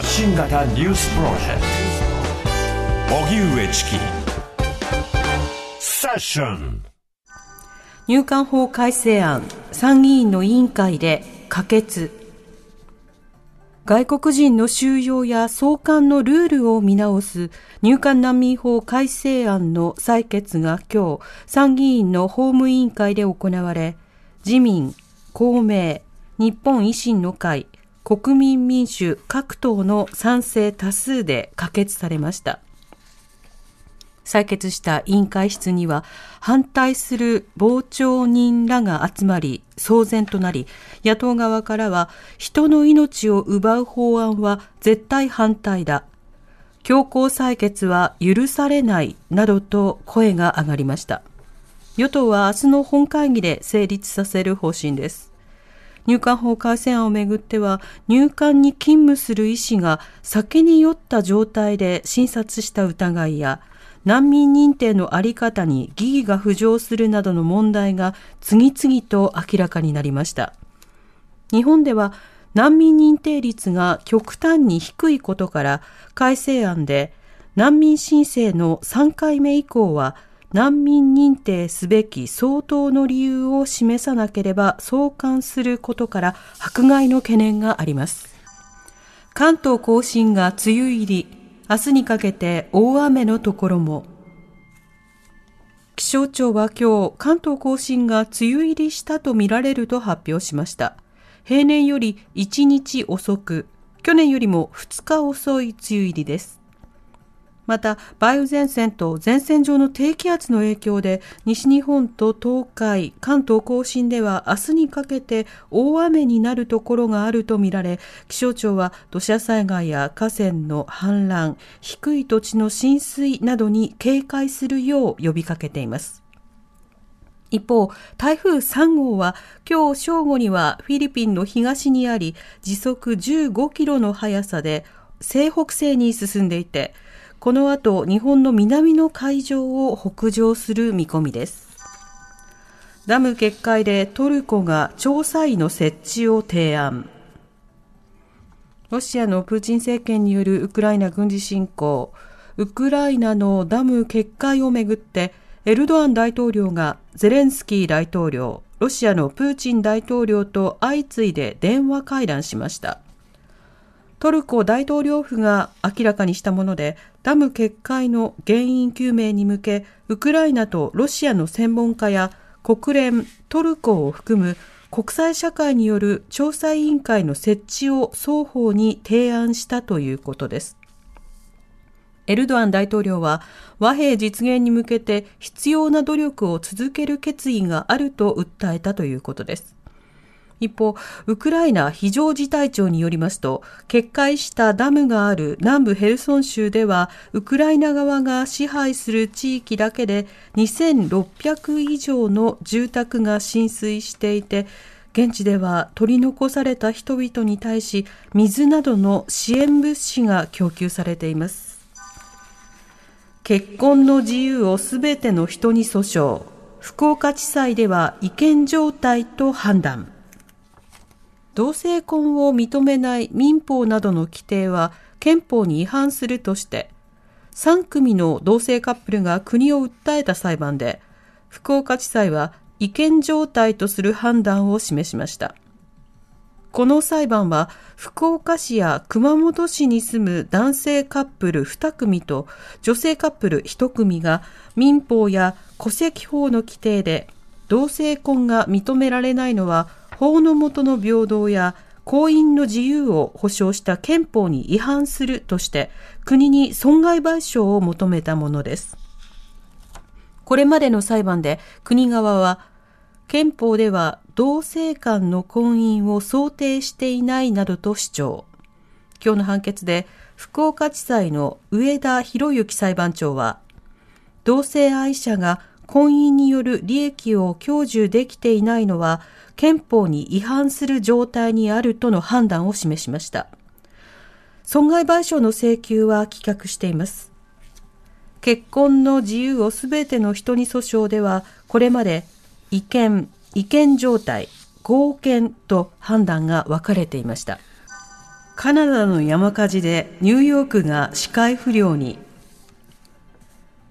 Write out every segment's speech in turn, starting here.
発信型ニュースプロジェクト。荻上チキセッション入管法改正案参議院の委員会で可決外国人の収容や送還のルールを見直す入管難民法改正案の採決が今日参議院の法務委員会で行われ自民、公明、日本維新の会、国民民主各党の賛成多数で可決されました。採決した委員会室には反対する傍聴人らが集まり騒然となり野党側からは人の命を奪う法案は絶対反対だ。強行採決は許されないなどと声が上がりました。与党は明日の本会議で成立させる方針です。入管法改正案をめぐっては入管に勤務する医師が酒に酔った状態で診察した疑いや難民認定のあり方に疑義が浮上するなどの問題が次々と明らかになりました。日本では難民認定率が極端に低いことから改正案で難民申請の3回目以降は難民認定すべき相当の理由を示さなければ送還することから迫害の懸念があります。関東甲信が梅雨入り、明日にかけて大雨のところも。気象庁は今日、関東甲信が梅雨入りしたとみられると発表しました。平年より1日遅く、去年よりも2日遅い梅雨入りです。また梅雨前線と前線上の低気圧の影響で西日本と東海関東甲信では明日にかけて大雨になるところがあるとみられ気象庁は土砂災害や河川の氾濫低い土地の浸水などに警戒するよう呼びかけています。一方、台風3号は今日正午にはフィリピンの東にあり時速15キロの速さで西北西に進んでいてこの後、日本の南の海上を北上する見込みです。ダム決壊でトルコが調査員の設置を提案。ロシアのプーチン政権によるウクライナ軍事侵攻、ウクライナのダム決壊をめぐって、エルドアン大統領がゼレンスキー大統領、ロシアのプーチン大統領と相次いで電話会談しました。トルコ大統領府が明らかにしたもので、ダム決壊の原因究明に向け、ウクライナとロシアの専門家や国連、トルコを含む国際社会による調査委員会の設置を双方に提案したということです。エルドアン大統領は和平実現に向けて必要な努力を続ける決意があると訴えたということです。一方、ウクライナ非常事態庁によりますと、決壊したダムがある南部ヘルソン州では、ウクライナ側が支配する地域だけで2600以上の住宅が浸水していて、現地では取り残された人々に対し、水などの支援物資が供給されています。結婚の自由をすべての人に訴訟。福岡地裁では違憲状態と判断。同性婚を認めない民法などの規定は憲法に違反するとして、3組の同性カップルが国を訴えた裁判で、福岡地裁は違憲状態とする判断を示しました。この裁判は福岡市や熊本市に住む男性カップル2組と女性カップル1組が民法や戸籍法の規定で同性婚が認められないのは法の下の平等や婚姻の自由を保障した憲法に違反するとして国に損害賠償を求めたものです。これまでの裁判で国側は憲法では同性間の婚姻を想定していないなどと主張。今日の判決で福岡地裁の上田博之裁判長は同性愛者が婚姻による利益を享受できていないのは憲法に違反する状態にあるとの判断を示しました。損害賠償の請求は棄却しています。結婚の自由をすべての人に訴訟では、これまで違憲、違憲状態、合憲と判断が分かれていました。カナダの山火事でニューヨークが視界不良に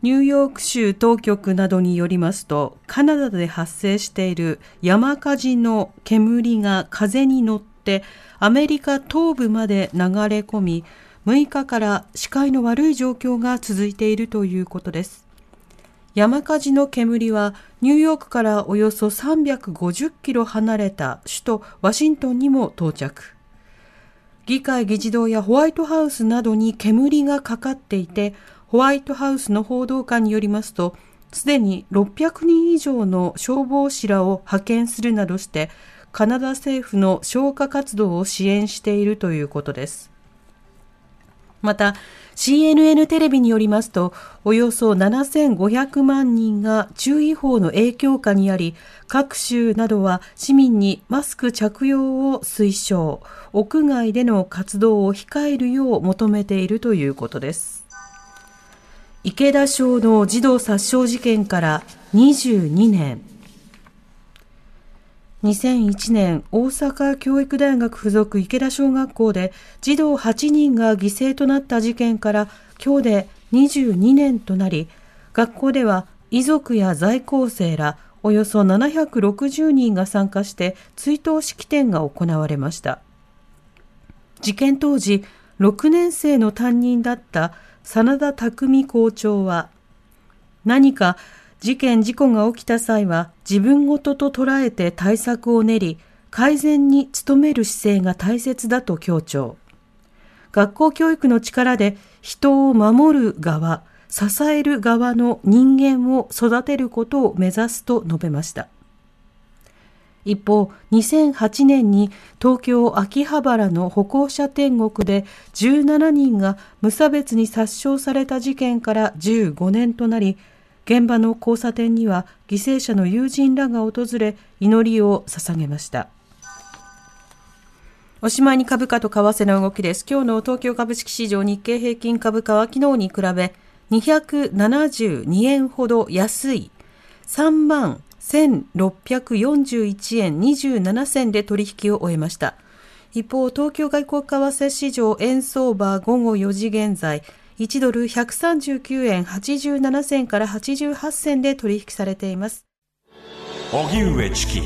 ニューヨーク州当局などによりますと、カナダで発生している山火事の煙が風に乗ってアメリカ東部まで流れ込み、6日から視界の悪い状況が続いているということです。山火事の煙はニューヨークからおよそ350キロ離れた首都ワシントンにも到着。議会議事堂やホワイトハウスなどに煙がかかっていて、ホワイトハウスの報道官によりますと、すでに600人以上の消防士らを派遣するなどして、カナダ政府の消火活動を支援しているということです。また、CNN テレビによりますと、およそ7500万人が注意報の影響下にあり、各州などは市民にマスク着用を推奨、屋外での活動を控えるよう求めているということです。池田小の児童殺傷事件から22年。2001年、大阪教育大学附属池田小学校で児童8人が犠牲となった事件から今日で22年となり、学校では遺族や在校生らおよそ760人が参加して追悼式典が行われました。事件当時、6年生の担任だった真田匠校長は、何か事件事故が起きた際は自分ごとと捉えて対策を練り、改善に努める姿勢が大切だと強調。学校教育の力で人を守る側、支える側の人間を育てることを目指すと述べました。一方、2008年に東京秋葉原の歩行者天国で17人が無差別に殺傷された事件から15年となり、現場の交差点には犠牲者の友人らが訪れ、祈りを捧げました。おしまいに株価と為替の動きです。今日の東京株式市場日経平均株価は昨日に比べ272円ほど安い3万1641円27銭で取引を終えました。一方、東京外国為替市場円相場午後4時現在、1ドル139円87銭から88銭で取引されています。荻上チキ